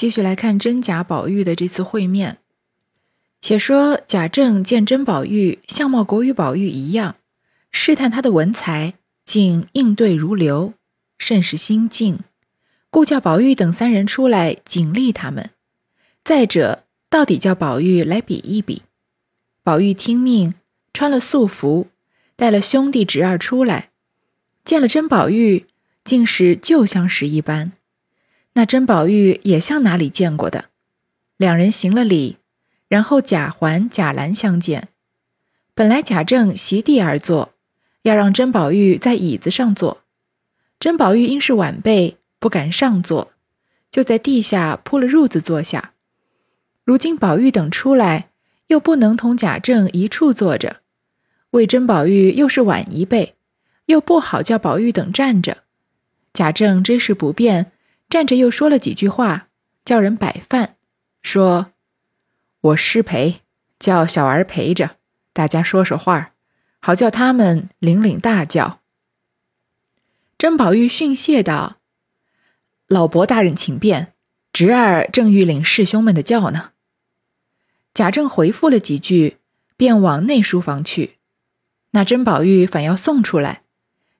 继续来看真假宝玉的这次会面。且说贾政见甄宝玉相貌果与宝玉一样，试探他的文才，竟应对如流，甚是心敬，故叫宝玉等三人出来警励他们。再者，到底叫宝玉来比一比。宝玉听命，穿了素服，带了兄弟侄儿出来，见了甄宝玉，竟是旧相识一般。那甄宝玉也像哪里见过的，两人行了礼，然后贾环、贾兰相见。本来贾政席地而坐，要让甄宝玉在椅子上坐。甄宝玉因是晚辈，不敢上坐，就在地下铺了褥子坐下。如今宝玉等出来，又不能同贾政一处坐着，为甄宝玉又是晚一辈，又不好叫宝玉等站着。贾政知是不便。站着又说了几句话，叫人摆饭，说：“我失陪，叫小儿陪着，大家说说话，好叫他们领领大轿。”甄宝玉训谢道：“老伯大人请便，侄儿正欲领师兄们的轿呢。”贾政回复了几句，便往内书房去。那甄宝玉反要送出来，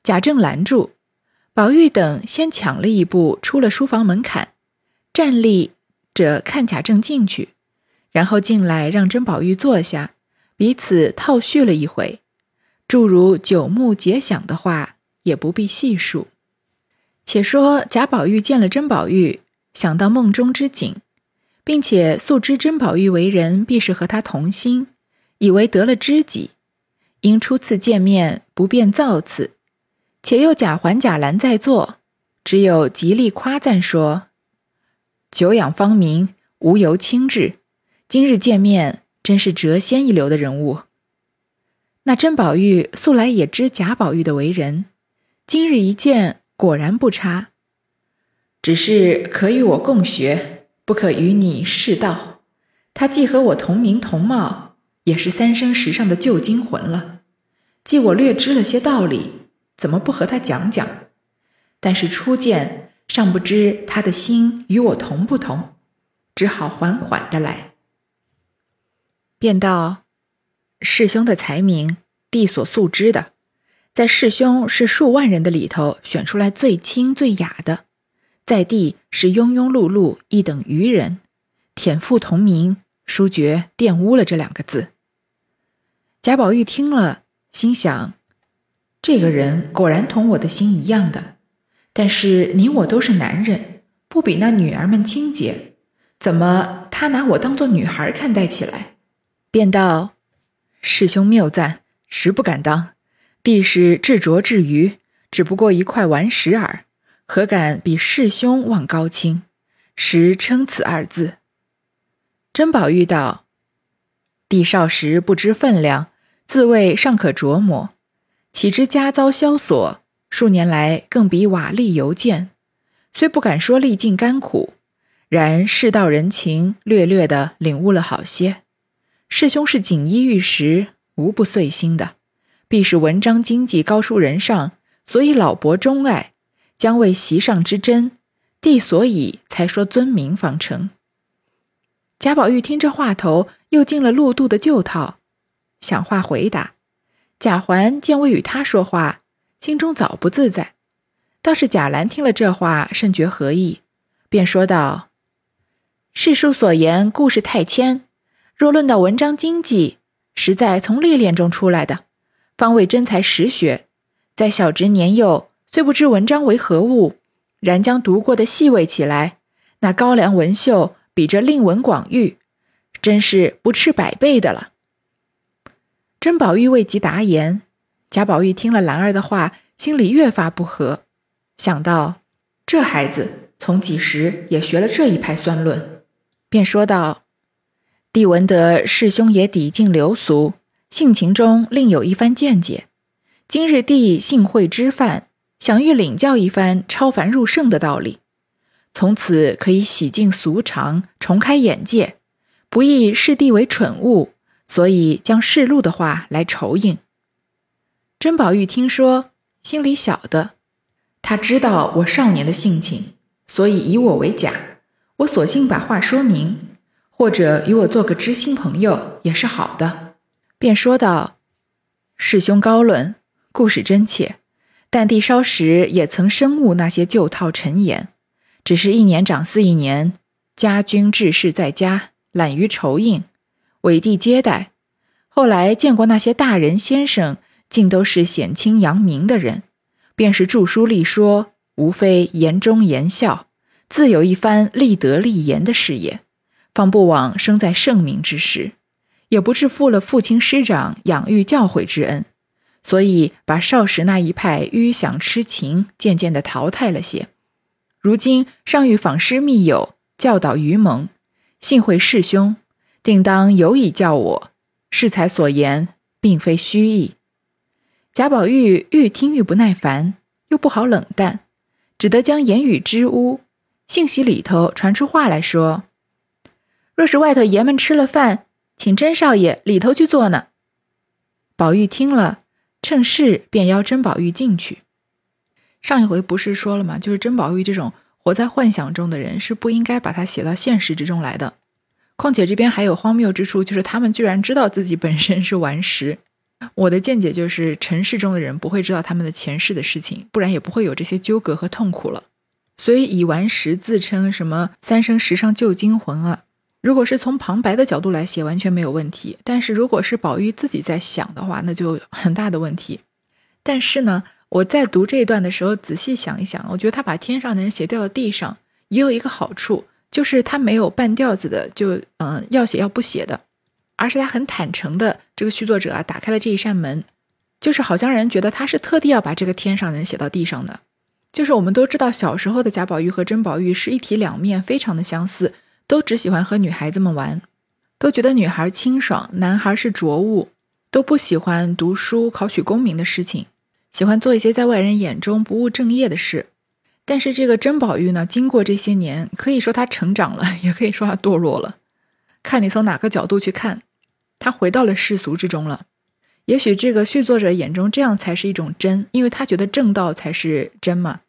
贾政拦住。宝玉等先抢了一步出了书房门槛，站立着看贾政进去，然后进来让甄宝玉坐下，彼此套叙了一回，诸如九目结想的话也不必细数。且说贾宝玉见了甄宝玉，想到梦中之景，并且素知甄宝玉为人必是和他同心，以为得了知己，因初次见面不便造次。且又贾环、贾兰在座，只有极力夸赞说：“久仰芳名，无由轻质。今日见面，真是谪仙一流的人物。”那甄宝玉素来也知贾宝玉的为人，今日一见，果然不差。只是可与我共学，不可与你世道。他既和我同名同貌，也是三生石上的旧精魂了。既我略知了些道理。怎么不和他讲讲？但是初见尚不知他的心与我同不同，只好缓缓的来。便道：师兄的才名，弟所素知的，在师兄是数万人的里头选出来最清最雅的，在弟是庸庸碌碌一等愚人，舔腹同名，殊觉玷污了这两个字。贾宝玉听了，心想。这个人果然同我的心一样的，但是你我都是男人，不比那女儿们清洁，怎么他拿我当做女孩看待起来？便道：“师兄谬赞，实不敢当。弟是至拙至愚，只不过一块顽石耳，何敢比师兄望高清？实称此二字。”甄宝玉道：“弟少时不知分量，自谓尚可琢磨。”岂知家遭萧索，数年来更比瓦砾犹贱。虽不敢说历尽甘苦，然世道人情略略的领悟了好些。师兄是锦衣玉食，无不碎心的，必是文章经济高出人上，所以老伯钟爱，将为席上之珍。弟所以才说尊名方成。贾宝玉听这话头，又进了陆度的旧套，想话回答。贾环见未与他说话，心中早不自在。倒是贾兰听了这话，甚觉何意，便说道：“世书所言，故事太谦。若论到文章经济，实在从历练中出来的，方为真才实学。在小侄年幼，虽不知文章为何物，然将读过的细味起来，那高粱文秀比这令文广玉，真是不斥百倍的了。”甄宝玉未及答言，贾宝玉听了兰儿的话，心里越发不和，想到这孩子从几时也学了这一派酸论，便说道：“弟闻得师兄也抵近流俗，性情中另有一番见解。今日弟幸会知范，想欲领教一番超凡入圣的道理，从此可以洗净俗常，重开眼界，不亦视弟为蠢物。”所以将世禄的话来酬应。甄宝玉听说，心里晓得，他知道我少年的性情，所以以我为假。我索性把话说明，或者与我做个知心朋友也是好的。”便说道：“师兄高论，故事真切。但弟稍时也曾深悟那些旧套陈言，只是一年长似一年，家君治事在家，懒于酬应，委地接待。后来见过那些大人先生，竟都是显清扬明的人，便是著书立说，无非言忠言孝，自有一番立德立言的事业，方不枉生在圣明之时，也不致负了父亲师长养育教诲之恩。”所以，把少时那一派迂想痴情渐渐地淘汰了些。如今尚欲访师密友，教导愚蒙，幸会师兄，定当有以教我。适才所言，并非虚意。贾宝玉愈听愈不耐烦，又不好冷淡，只得将言语支吾。信息里头传出话来说：“若是外头爷们吃了饭，请甄少爷里头去坐呢。”宝玉听了。趁势便邀甄宝玉进去。上一回不是说了吗？就是甄宝玉这种活在幻想中的人，是不应该把他写到现实之中来的。况且这边还有荒谬之处，就是他们居然知道自己本身是顽石。我的见解就是，尘世中的人不会知道他们的前世的事情，不然也不会有这些纠葛和痛苦了。所以以顽石自称什么三生石上旧精魂啊。如果是从旁白的角度来写，完全没有问题。但是如果是宝玉自己在想的话，那就很大的问题。但是呢，我在读这一段的时候，仔细想一想，我觉得他把天上的人写掉了地上，也有一个好处，就是他没有半吊子的，就嗯要写要不写的，而是他很坦诚的，这个续作者啊打开了这一扇门，就是好像人觉得他是特地要把这个天上人写到地上的。就是我们都知道，小时候的贾宝玉和甄宝玉是一体两面，非常的相似。都只喜欢和女孩子们玩，都觉得女孩清爽，男孩是浊物，都不喜欢读书、考取功名的事情，喜欢做一些在外人眼中不务正业的事。但是这个甄宝玉呢，经过这些年，可以说他成长了，也可以说他堕落了。看你从哪个角度去看，他回到了世俗之中了。也许这个续作者眼中这样才是一种真，因为他觉得正道才是真嘛，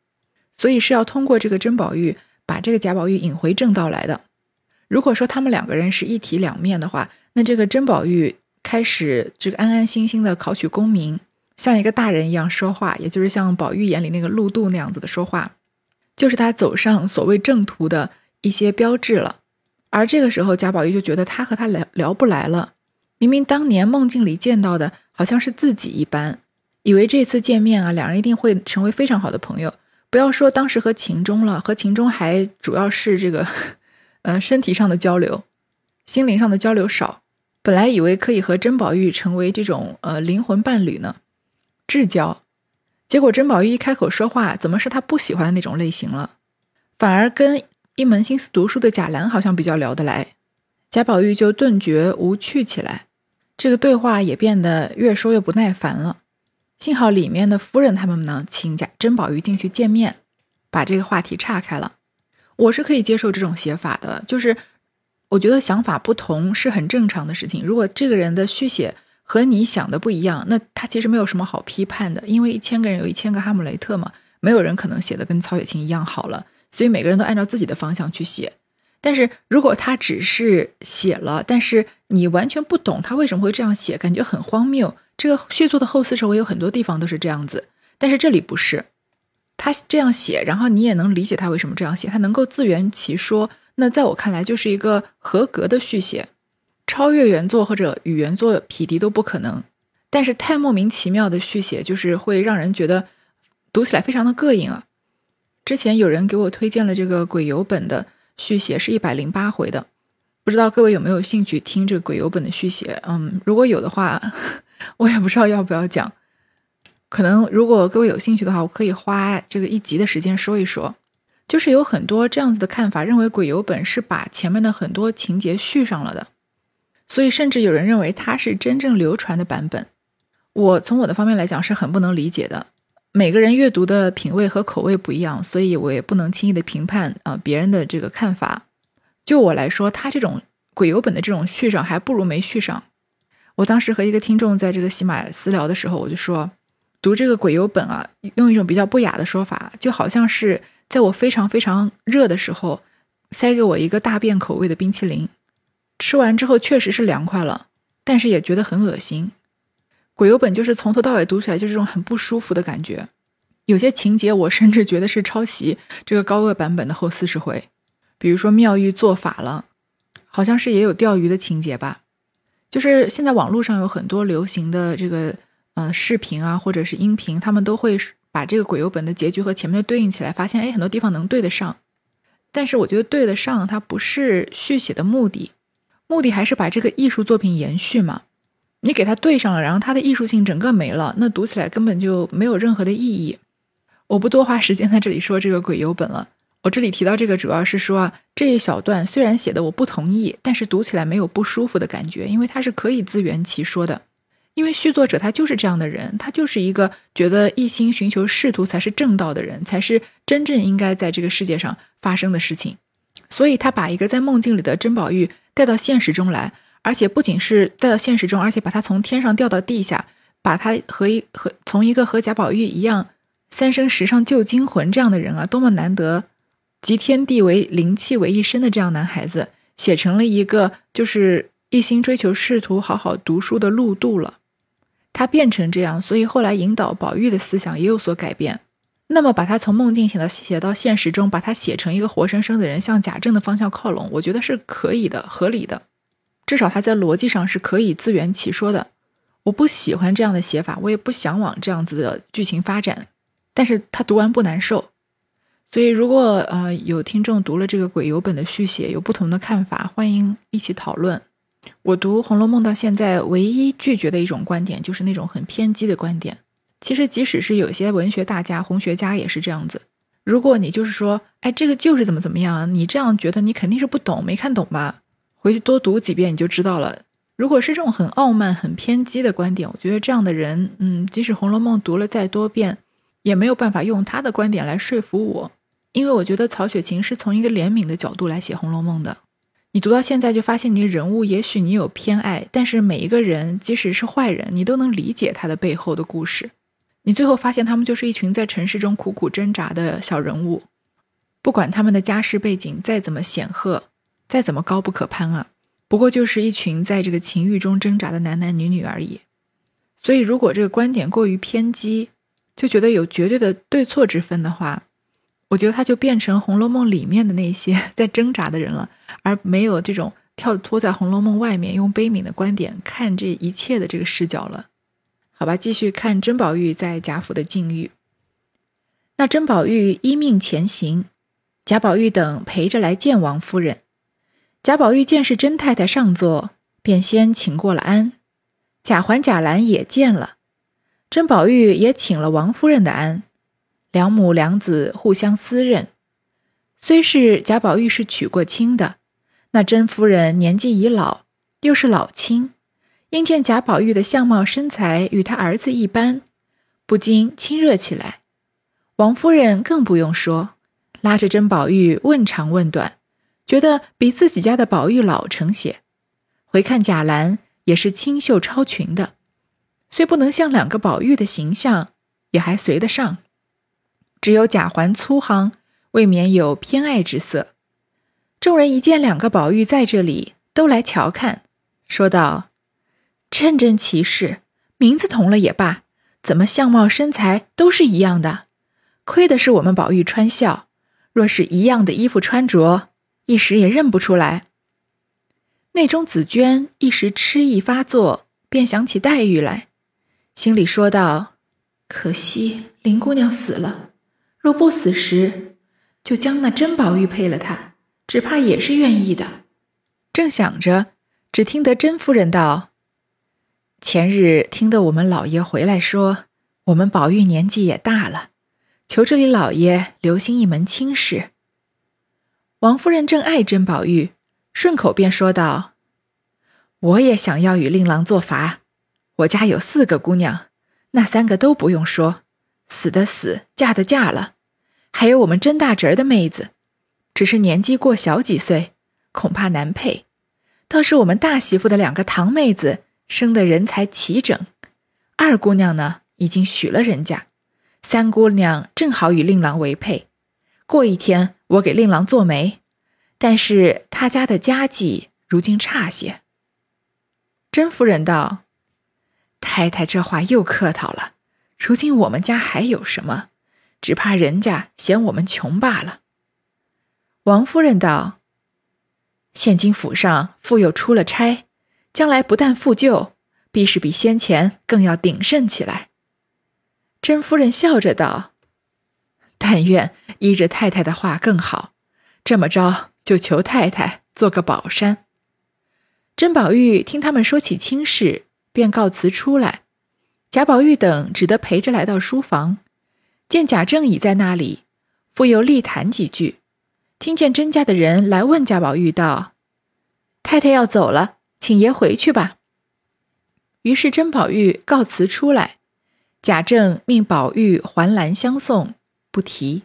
所以是要通过这个甄宝玉把这个贾宝玉引回正道来的。如果说他们两个人是一体两面的话，那这个甄宝玉开始这个安安心心的考取功名，像一个大人一样说话，也就是像宝玉眼里那个陆渡那样子的说话，就是他走上所谓正途的一些标志了。而这个时候，贾宝玉就觉得他和他聊聊不来了。明明当年梦境里见到的好像是自己一般，以为这次见面啊，两人一定会成为非常好的朋友。不要说当时和秦钟了，和秦钟还主要是这个。呃，身体上的交流，心灵上的交流少。本来以为可以和甄宝玉成为这种呃灵魂伴侣呢，至交。结果甄宝玉一开口说话，怎么是他不喜欢的那种类型了？反而跟一门心思读书的贾兰好像比较聊得来。贾宝玉就顿觉无趣起来，这个对话也变得越说越不耐烦了。幸好里面的夫人他们呢，请贾甄宝玉进去见面，把这个话题岔开了。我是可以接受这种写法的，就是我觉得想法不同是很正常的事情。如果这个人的续写和你想的不一样，那他其实没有什么好批判的，因为一千个人有一千个哈姆雷特嘛，没有人可能写的跟曹雪芹一样好了，所以每个人都按照自己的方向去写。但是如果他只是写了，但是你完全不懂他为什么会这样写，感觉很荒谬。这个续作的后四首我有很多地方都是这样子，但是这里不是。他这样写，然后你也能理解他为什么这样写，他能够自圆其说。那在我看来，就是一个合格的续写，超越原作或者与原作匹敌都不可能。但是太莫名其妙的续写，就是会让人觉得读起来非常的膈应啊。之前有人给我推荐了这个鬼游本的续写，是一百零八回的，不知道各位有没有兴趣听这个鬼游本的续写？嗯，如果有的话，我也不知道要不要讲。可能如果各位有兴趣的话，我可以花这个一集的时间说一说。就是有很多这样子的看法，认为鬼游本是把前面的很多情节续上了的，所以甚至有人认为它是真正流传的版本。我从我的方面来讲是很不能理解的。每个人阅读的品味和口味不一样，所以我也不能轻易的评判啊别人的这个看法。就我来说，他这种鬼游本的这种续上还不如没续上。我当时和一个听众在这个喜马私聊的时候，我就说。读这个鬼游本啊，用一种比较不雅的说法，就好像是在我非常非常热的时候，塞给我一个大便口味的冰淇淋，吃完之后确实是凉快了，但是也觉得很恶心。鬼游本就是从头到尾读起来就是这种很不舒服的感觉，有些情节我甚至觉得是抄袭这个高鹗版本的后四十回，比如说妙玉做法了，好像是也有钓鱼的情节吧。就是现在网络上有很多流行的这个呃视频啊，或者是音频，他们都会把这个鬼游本的结局和前面对应起来，发现哎很多地方能对得上。但是我觉得对得上，它不是续写的目的，目的还是把这个艺术作品延续嘛。你给它对上了，然后它的艺术性整个没了，那读起来根本就没有任何的意义。我不多花时间在这里说这个鬼游本了。我这里提到这个，主要是说啊，这一小段虽然写的我不同意，但是读起来没有不舒服的感觉，因为它是可以自圆其说的。因为续作者他就是这样的人，他就是一个觉得一心寻求仕途才是正道的人，才是真正应该在这个世界上发生的事情。所以他把一个在梦境里的甄宝玉带到现实中来。而且不仅是带到现实中，而且把他从天上掉到地下，把他和一和从一个和贾宝玉一样三生石上救精魂这样的人啊，多么难得，集天地为灵气为一身的这样男孩子，写成了一个就是一心追求仕途、好好读书的陆渡了。他变成这样，所以后来引导宝玉的思想也有所改变。那么把他从梦境写到写到现实中，把他写成一个活生生的人，向贾政的方向靠拢，我觉得是可以的，合理的。至少他在逻辑上是可以自圆其说的。我不喜欢这样的写法，我也不向往这样子的剧情发展。但是他读完不难受。所以如果呃有听众读了这个鬼游本的续写，有不同的看法，欢迎一起讨论。我读《红楼梦》到现在，唯一拒绝的一种观点就是那种很偏激的观点。其实即使是有些文学大家、红学家也是这样子。如果你就是说，哎，这个就是怎么怎么样，你这样觉得，你肯定是不懂，没看懂吧？回去多读几遍你就知道了。如果是这种很傲慢、很偏激的观点，我觉得这样的人，嗯，即使《红楼梦》读了再多遍，也没有办法用他的观点来说服我。因为我觉得曹雪芹是从一个怜悯的角度来写《红楼梦》的。你读到现在就发现，你人物也许你有偏爱，但是每一个人，即使是坏人，你都能理解他的背后的故事。你最后发现，他们就是一群在城市中苦苦挣扎的小人物，不管他们的家世背景再怎么显赫。再怎么高不可攀啊，不过就是一群在这个情欲中挣扎的男男女女而已。所以，如果这个观点过于偏激，就觉得有绝对的对错之分的话，我觉得他就变成《红楼梦》里面的那些 在挣扎的人了，而没有这种跳脱在《红楼梦》外面用悲悯的观点看这一切的这个视角了。好吧，继续看甄宝玉在贾府的境遇。那甄宝玉依命前行，贾宝玉等陪着来见王夫人。贾宝玉见是甄太太上座，便先请过了安。贾环、贾兰也见了，甄宝玉也请了王夫人的安。两母两子互相私认。虽是贾宝玉是娶过亲的，那甄夫人年纪已老，又是老亲，因见贾宝玉的相貌身材与他儿子一般，不禁亲热起来。王夫人更不用说，拉着甄宝玉问长问短。觉得比自己家的宝玉老成些，回看贾兰也是清秀超群的，虽不能像两个宝玉的形象，也还随得上。只有贾环粗夯，未免有偏爱之色。众人一见两个宝玉在这里，都来瞧看，说道：“真真奇事，名字同了也罢，怎么相貌身材都是一样的？亏的是我们宝玉穿孝，若是一样的衣服穿着。”一时也认不出来。内中紫娟一时痴意发作，便想起黛玉来，心里说道：“可惜林姑娘死了，若不死时，就将那甄宝玉配了她，只怕也是愿意的。”正想着，只听得甄夫人道：“前日听得我们老爷回来说，我们宝玉年纪也大了，求这里老爷留心一门亲事。”王夫人正爱甄宝玉，顺口便说道：“我也想要与令郎做法。我家有四个姑娘，那三个都不用说，死的死，嫁的嫁了。还有我们甄大侄儿的妹子，只是年纪过小几岁，恐怕难配。倒是我们大媳妇的两个堂妹子，生的人才齐整。二姑娘呢，已经许了人家，三姑娘正好与令郎为配。过一天。”我给令郎做媒，但是他家的家计如今差些。”甄夫人道：“太太这话又客套了。如今我们家还有什么？只怕人家嫌我们穷罢了。”王夫人道：“现今府上复又出了差，将来不但复旧，必是比先前更要鼎盛起来。”甄夫人笑着道：“但愿依着太太的话更好。这么着，就求太太做个宝山。”甄宝玉听他们说起亲事，便告辞出来。贾宝玉等只得陪着来到书房，见贾政已在那里，复又立谈几句。听见甄家的人来问贾宝玉道：“太太要走了，请爷回去吧。”于是甄宝玉告辞出来，贾政命宝玉环栏相送，不提。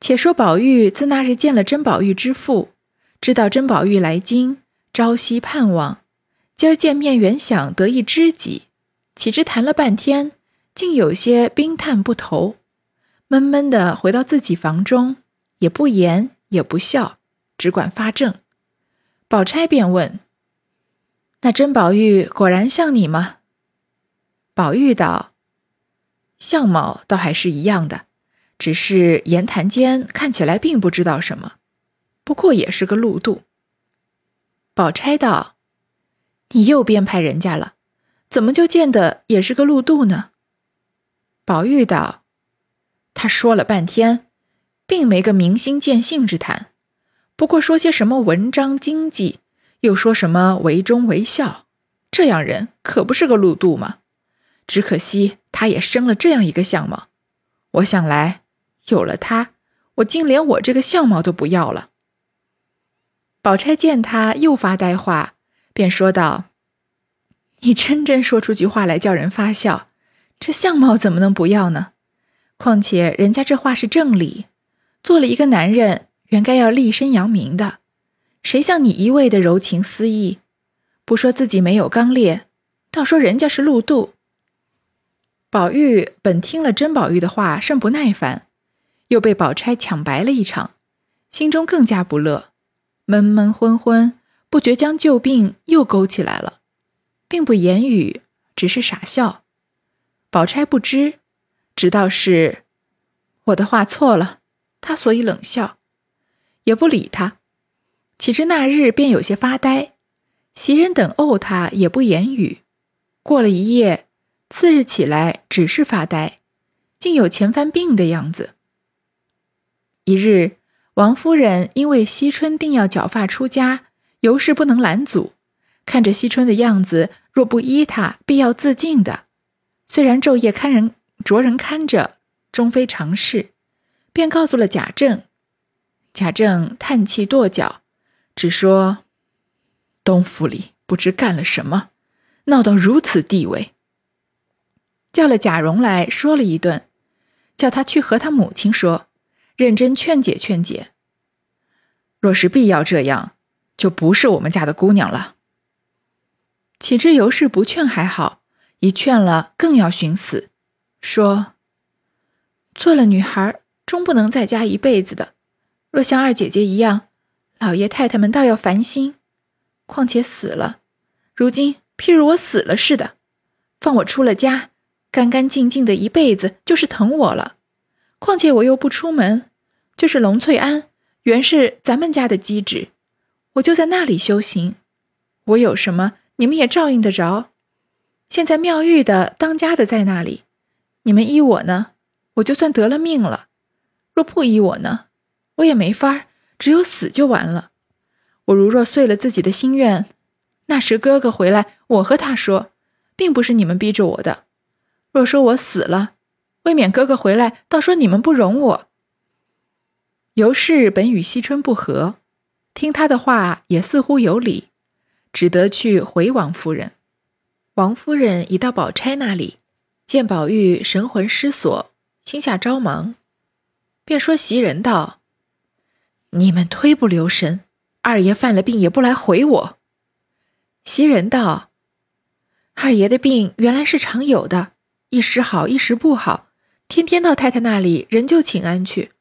且说宝玉自那日见了甄宝玉之父，知道甄宝玉来京，朝夕盼望，今儿见面原想得一知己，岂知谈了半天，竟有些冰炭不投，闷闷的回到自己房中。也不言也不笑，只管发怔。宝钗便问：“那甄宝玉果然像你吗？”宝玉道：“相貌倒还是一样的，只是言谈间看起来并不知道什么，不过也是个路度。”宝钗道：“你又编排人家了，怎么就见得也是个路度呢？”宝玉道：“他说了半天。”并没个明心见性之谈，不过说些什么文章经济，又说什么为忠为孝，这样人可不是个路度吗？只可惜他也生了这样一个相貌。我想来，有了他，我竟连我这个相貌都不要了。宝钗见他又发呆话，便说道：“你真真说出句话来叫人发笑，这相貌怎么能不要呢？况且人家这话是正理。”做了一个男人，原该要立身扬名的，谁像你一味的柔情私意，不说自己没有刚烈，倒说人家是路度。宝玉本听了甄宝玉的话甚不耐烦，又被宝钗抢白了一场，心中更加不乐，闷闷昏昏，不觉将旧病又勾起来了，并不言语，只是傻笑。宝钗不知，知道是我的话错了。他所以冷笑，也不理他。岂知那日便有些发呆，袭人等怄他也不言语。过了一夜，次日起来只是发呆，竟有前番病的样子。一日，王夫人因为惜春定要绞发出家，尤氏不能拦阻，看着惜春的样子，若不依他，必要自尽的。虽然昼夜看人着人看着，终非常事。便告诉了贾政，贾政叹气跺脚，只说：“东府里不知干了什么，闹到如此地位。”叫了贾蓉来说了一顿，叫他去和他母亲说，认真劝解劝解。若是必要这样，就不是我们家的姑娘了。岂知尤氏不劝还好，一劝了更要寻死，说：“做了女孩。”终不能在家一辈子的。若像二姐姐一样，老爷太太们倒要烦心。况且死了，如今譬如我死了似的，放我出了家，干干净净的一辈子就是疼我了。况且我又不出门，就是龙翠庵，原是咱们家的基址，我就在那里修行。我有什么，你们也照应得着。现在妙玉的当家的在那里，你们依我呢，我就算得了命了。若不依我呢，我也没法只有死就完了。我如若遂了自己的心愿，那时哥哥回来，我和他说，并不是你们逼着我的。若说我死了，未免哥哥回来，倒说你们不容我。尤氏本与惜春不和，听他的话也似乎有理，只得去回王夫人。王夫人已到宝钗那里，见宝玉神魂失所，心下着忙。便说袭人道：“你们忒不留神，二爷犯了病也不来回我。”袭人道：“二爷的病原来是常有的，一时好一时不好，天天到太太那里，人就请安去。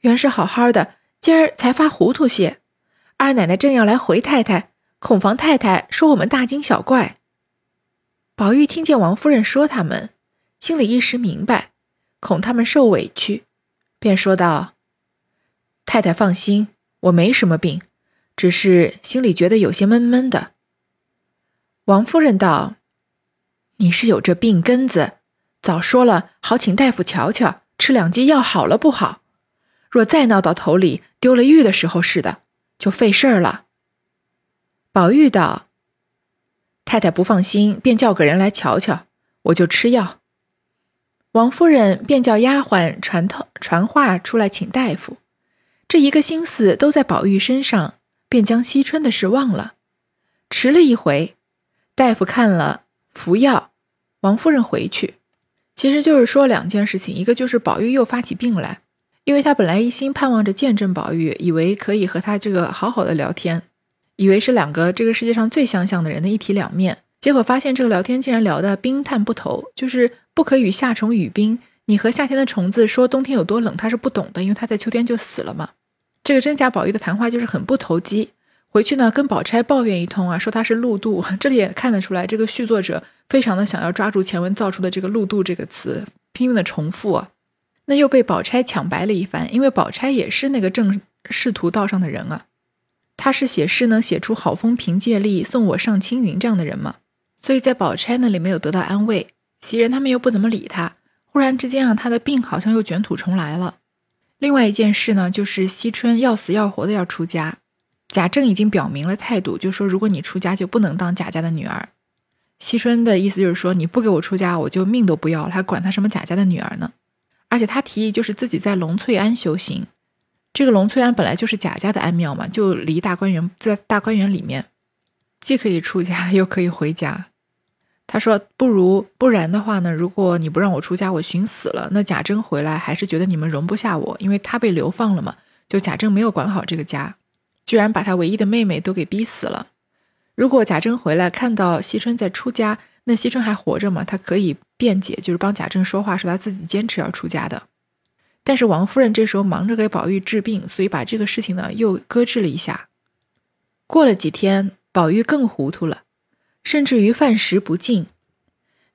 原是好好的，今儿才发糊涂些。二奶奶正要来回太太，恐房太太说我们大惊小怪。”宝玉听见王夫人说他们，心里一时明白，恐他们受委屈，便说道：“太太放心，我没什么病，只是心里觉得有些闷闷的。”王夫人道：“你是有这病根子，早说了好，请大夫瞧瞧，吃两剂药好了不好？若再闹到头里丢了玉的时候似的，就费事儿了。”宝玉道。太太不放心，便叫个人来瞧瞧，我就吃药。王夫人便叫丫鬟传透传话出来请大夫，这一个心思都在宝玉身上，便将惜春的事忘了。迟了一回，大夫看了服药，王夫人回去，其实就是说两件事情，一个就是宝玉又发起病来，因为他本来一心盼望着见证宝玉，以为可以和他这个好好的聊天。以为是两个这个世界上最相像的人的一体两面，结果发现这个聊天竟然聊得冰炭不投，就是不可与夏虫语冰。你和夏天的虫子说冬天有多冷，他是不懂的，因为他在秋天就死了嘛。这个真假宝玉的谈话就是很不投机。回去呢，跟宝钗抱怨一通啊，说他是露肚。这里也看得出来，这个续作者非常的想要抓住前文造出的这个露肚这个词，拼命的重复啊。那又被宝钗抢白了一番，因为宝钗也是那个正仕途道上的人啊。他是写诗能写出好风凭借力，送我上青云这样的人吗？所以在宝钗那里没有得到安慰，袭人他们又不怎么理他。忽然之间啊，他的病好像又卷土重来了。另外一件事呢，就是惜春要死要活的要出家，贾政已经表明了态度，就说如果你出家就不能当贾家的女儿。惜春的意思就是说你不给我出家，我就命都不要了，还管他什么贾家的女儿呢？而且他提议就是自己在龙翠庵修行。这个龙翠庵本来就是贾家的庵庙嘛，就离大观园在大观园里面，既可以出家又可以回家。他说：“不如不然的话呢，如果你不让我出家，我寻死了。那贾珍回来还是觉得你们容不下我，因为他被流放了嘛。就贾政没有管好这个家，居然把他唯一的妹妹都给逼死了。如果贾珍回来看到惜春在出家，那惜春还活着嘛？他可以辩解，就是帮贾政说话，说他自己坚持要出家的。”但是王夫人这时候忙着给宝玉治病，所以把这个事情呢又搁置了一下。过了几天，宝玉更糊涂了，甚至于饭食不进。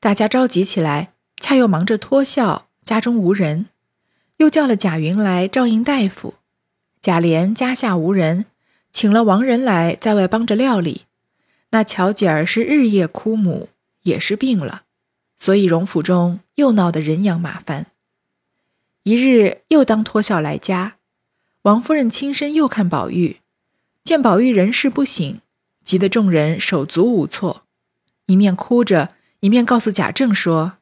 大家着急起来，恰又忙着托孝，家中无人，又叫了贾云来照应大夫。贾琏家下无人，请了王仁来在外帮着料理。那巧姐儿是日夜哭母，也是病了，所以荣府中又闹得人仰马翻。一日又当托孝来家，王夫人亲身又看宝玉，见宝玉人事不省，急得众人手足无措，一面哭着，一面告诉贾政说：“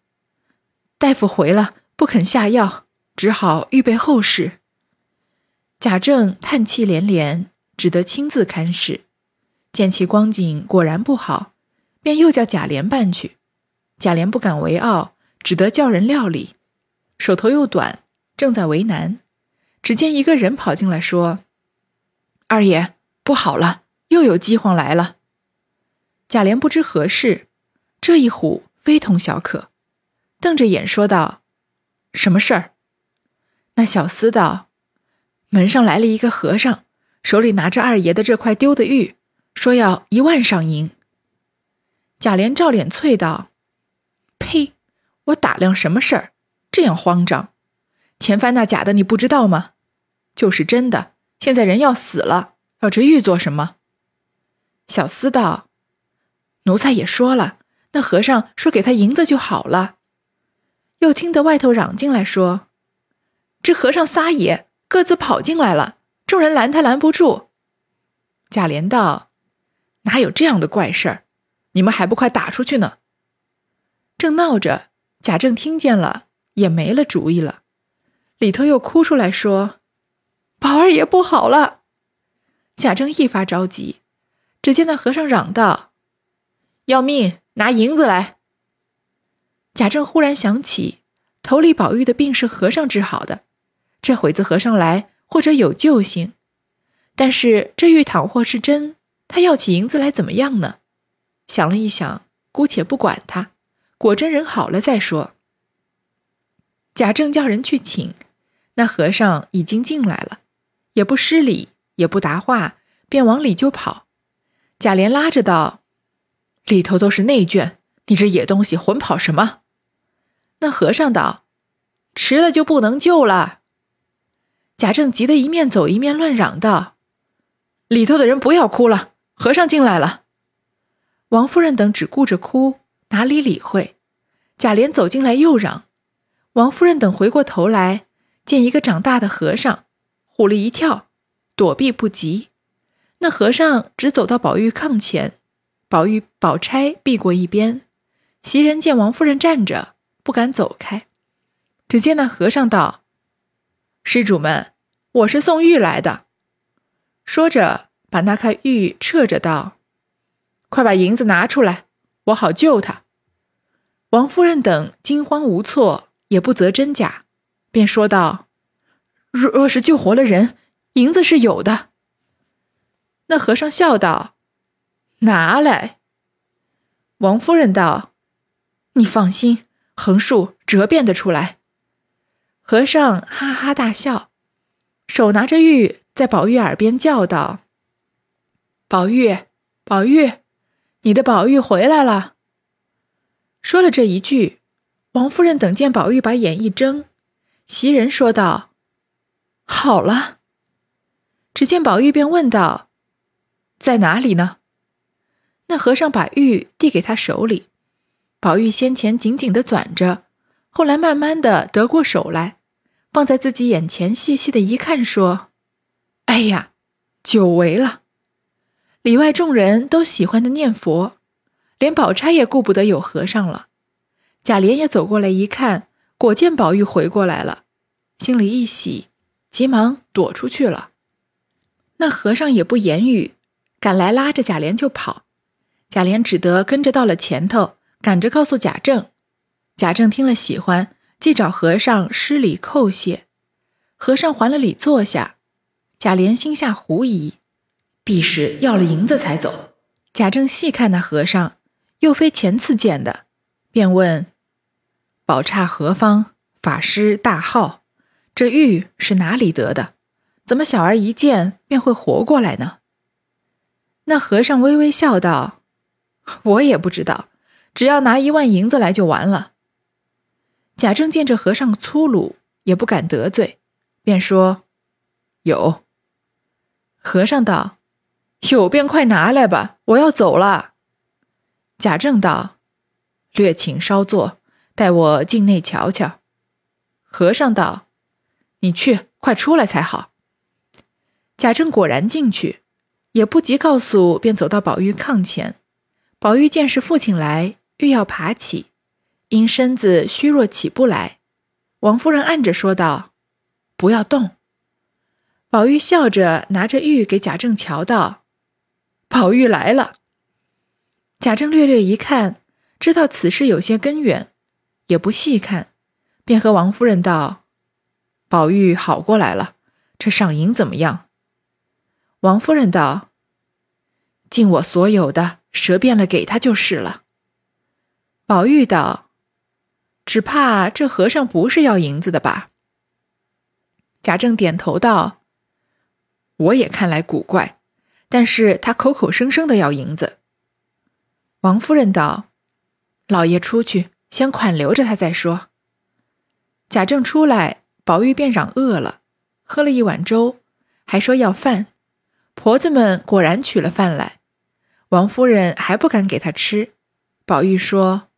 大夫回了，不肯下药，只好预备后事。”贾政叹气连连，只得亲自看事，见其光景果然不好，便又叫贾琏办去。贾琏不敢为傲，只得叫人料理，手头又短。正在为难，只见一个人跑进来，说：“二爷不好了，又有饥荒来了。”贾琏不知何事，这一唬非同小可，瞪着眼说道：“什么事儿？”那小厮道：“门上来了一个和尚，手里拿着二爷的这块丢的玉，说要一万赏银。”贾琏照脸啐道：“呸！我打量什么事儿，这样慌张。”前番那假的你不知道吗？就是真的。现在人要死了，要这玉做什么？小厮道：“奴才也说了，那和尚说给他银子就好了。”又听得外头嚷进来说：“这和尚撒野，各自跑进来了。”众人拦他拦不住。贾琏道：“哪有这样的怪事儿？你们还不快打出去呢！”正闹着，贾政听见了，也没了主意了。里头又哭出来说：“宝二爷不好了！”贾政一发着急，只见那和尚嚷道：“要命，拿银子来！”贾政忽然想起，头里宝玉的病是和尚治好的，这会子和尚来，或者有救星。但是这玉倘或是真，他要起银子来怎么样呢？想了一想，姑且不管他，果真人好了再说。贾政叫人去请。那和尚已经进来了，也不施礼，也不答话，便往里就跑。贾琏拉着道：“里头都是内眷，你这野东西混跑什么？”那和尚道：“迟了就不能救了。”贾政急得一面走一面乱嚷道：“里头的人不要哭了，和尚进来了。”王夫人等只顾着哭，哪里理会？贾琏走进来又嚷。王夫人等回过头来，见一个长大的和尚，唬了一跳，躲避不及。那和尚只走到宝玉炕前，宝玉、宝钗避过一边。袭人见王夫人站着，不敢走开。只见那和尚道：“施主们，我是送玉来的。”说着，把那块玉撤着道。快把银子拿出来，我好救他。王夫人等惊慌无措，也不择真假，便说道：“若若是救活了人，银子是有的。”那和尚笑道：“拿来。”王夫人道：“你放心，横竖折变得出来。”和尚哈哈大笑，手拿着玉，在宝玉耳边叫道：“宝玉，宝玉。”你的宝玉回来了。说了这一句，王夫人等见宝玉把眼一睁，袭人说道：“好了。”只见宝玉便问道：“在哪里呢？”那和尚把玉递给他手里，宝玉先前紧紧的攥着，后来慢慢的得过手来，放在自己眼前细细的一看，说：“哎呀，久违了。”里外众人都喜欢的念佛，连宝钗也顾不得有和尚了。贾琏也走过来一看，果见宝玉回过来了，心里一喜，急忙躲出去了。那和尚也不言语，赶来拉着贾琏就跑。贾琏只得跟着到了前头，赶着告诉贾政。贾政听了喜欢，即找和尚施礼叩谢。和尚还了礼，坐下。贾琏心下狐疑。必是要了银子才走。贾政细看那和尚，又非前次见的，便问：“宝刹何方？法师大号，这玉是哪里得的？怎么小儿一见便会活过来呢？”那和尚微微笑道：“我也不知道，只要拿一万银子来就完了。”贾政见这和尚粗鲁，也不敢得罪，便说：“有。”和尚道。有便快拿来吧，我要走了。贾政道：“略请稍坐，待我进内瞧瞧。”和尚道：“你去，快出来才好。”贾政果然进去，也不及告诉，便走到宝玉炕前。宝玉见是父亲来，欲要爬起，因身子虚弱起不来。王夫人按着说道：“不要动。”宝玉笑着拿着玉给贾政瞧道。宝玉来了，贾政略略一看，知道此事有些根源，也不细看，便和王夫人道：“宝玉好过来了，这赏银怎么样？”王夫人道：“尽我所有的，折遍了给他就是了。”宝玉道：“只怕这和尚不是要银子的吧？”贾政点头道：“我也看来古怪。”但是他口口声声的要银子。王夫人道：“老爷出去，先款留着他再说。”贾政出来，宝玉便嚷饿了，喝了一碗粥，还说要饭。婆子们果然取了饭来，王夫人还不敢给他吃。宝玉说：“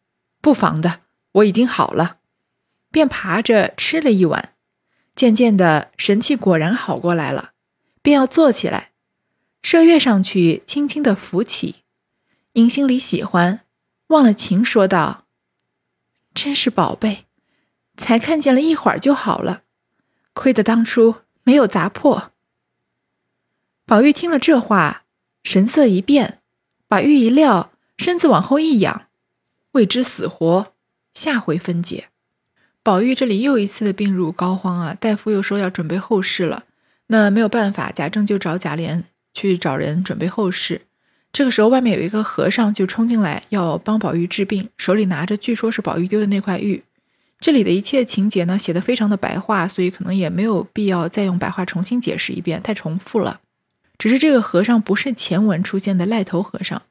不妨的，我已经好了。”便爬着吃了一碗，渐渐的神气果然好过来了，便要坐起来。麝月上去，轻轻的扶起，因心里喜欢，忘了情，说道：“真是宝贝，才看见了一会儿就好了，亏得当初没有砸破。”宝玉听了这话，神色一变，把玉一撂，身子往后一仰，未知死活，下回分解。宝玉这里又一次的病入膏肓啊！大夫又说要准备后事了，那没有办法，贾政就找贾琏。去找人准备后事，这个时候外面有一个和尚就冲进来要帮宝玉治病，手里拿着据说是宝玉丢的那块玉。这里的一切情节呢，写的非常的白话，所以可能也没有必要再用白话重新解释一遍，太重复了。只是这个和尚不是前文出现的赖头和尚，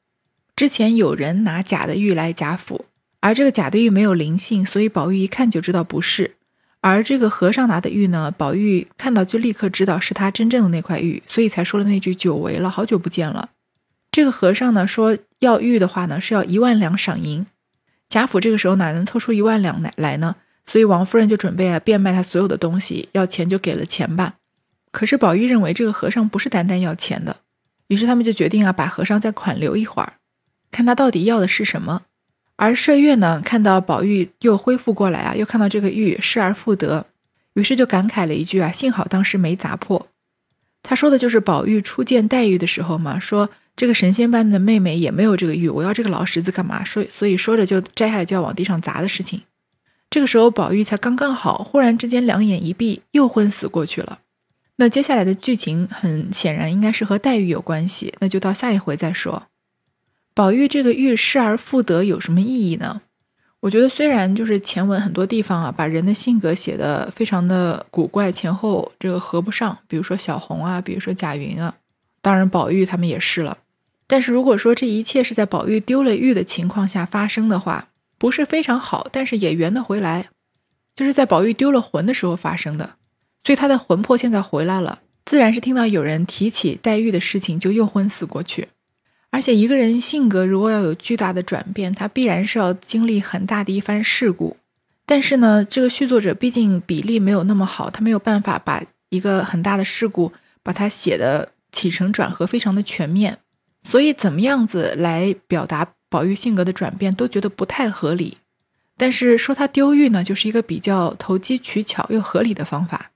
之前有人拿假的玉来贾府，而这个假的玉没有灵性，所以宝玉一看就知道不是。而这个和尚拿的玉呢，宝玉看到就立刻知道是他真正的那块玉，所以才说了那句“久违了，好久不见了”。这个和尚呢说要玉的话呢，是要一万两赏银。贾府这个时候哪能凑出一万两来来呢？所以王夫人就准备啊变卖他所有的东西，要钱就给了钱吧。可是宝玉认为这个和尚不是单单要钱的，于是他们就决定啊把和尚再款留一会儿，看他到底要的是什么。而麝月呢看到宝玉又恢复过来啊，又看到这个玉失而复得，于是就感慨了一句啊：幸好当时没砸破。他说的就是宝玉初见黛玉的时候嘛，说。这个神仙般的妹妹也没有这个玉，我要这个老石子干嘛？说，所以说着就摘下来就要往地上砸的事情。这个时候宝玉才刚刚好，忽然之间两眼一闭，又昏死过去了。那接下来的剧情很显然应该是和黛玉有关系，那就到下一回再说。宝玉这个玉失而复得有什么意义呢？我觉得虽然就是前文很多地方啊，把人的性格写的非常的古怪，前后这个合不上，比如说小红啊，比如说贾云啊，当然宝玉他们也是了。但是如果说这一切是在宝玉丢了玉的情况下发生的话，不是非常好，但是也圆得回来，就是在宝玉丢了魂的时候发生的，所以他的魂魄现在回来了，自然是听到有人提起黛玉的事情就又昏死过去。而且一个人性格如果要有巨大的转变，他必然是要经历很大的一番事故。但是呢，这个续作者毕竟比例没有那么好，他没有办法把一个很大的事故把它写的起承转合非常的全面。所以，怎么样子来表达宝玉性格的转变，都觉得不太合理。但是说他丢玉呢，就是一个比较投机取巧又合理的方法。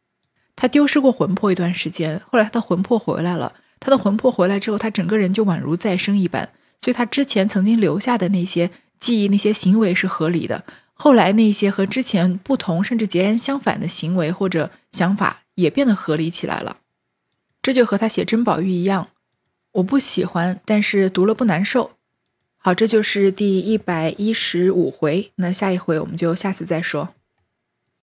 他丢失过魂魄一段时间，后来他的魂魄回来了。他的魂魄回来之后，他整个人就宛如再生一般。所以，他之前曾经留下的那些记忆、那些行为是合理的。后来那些和之前不同，甚至截然相反的行为或者想法，也变得合理起来了。这就和他写珍宝玉一样。我不喜欢，但是读了不难受。好，这就是第一百一十五回。那下一回我们就下次再说。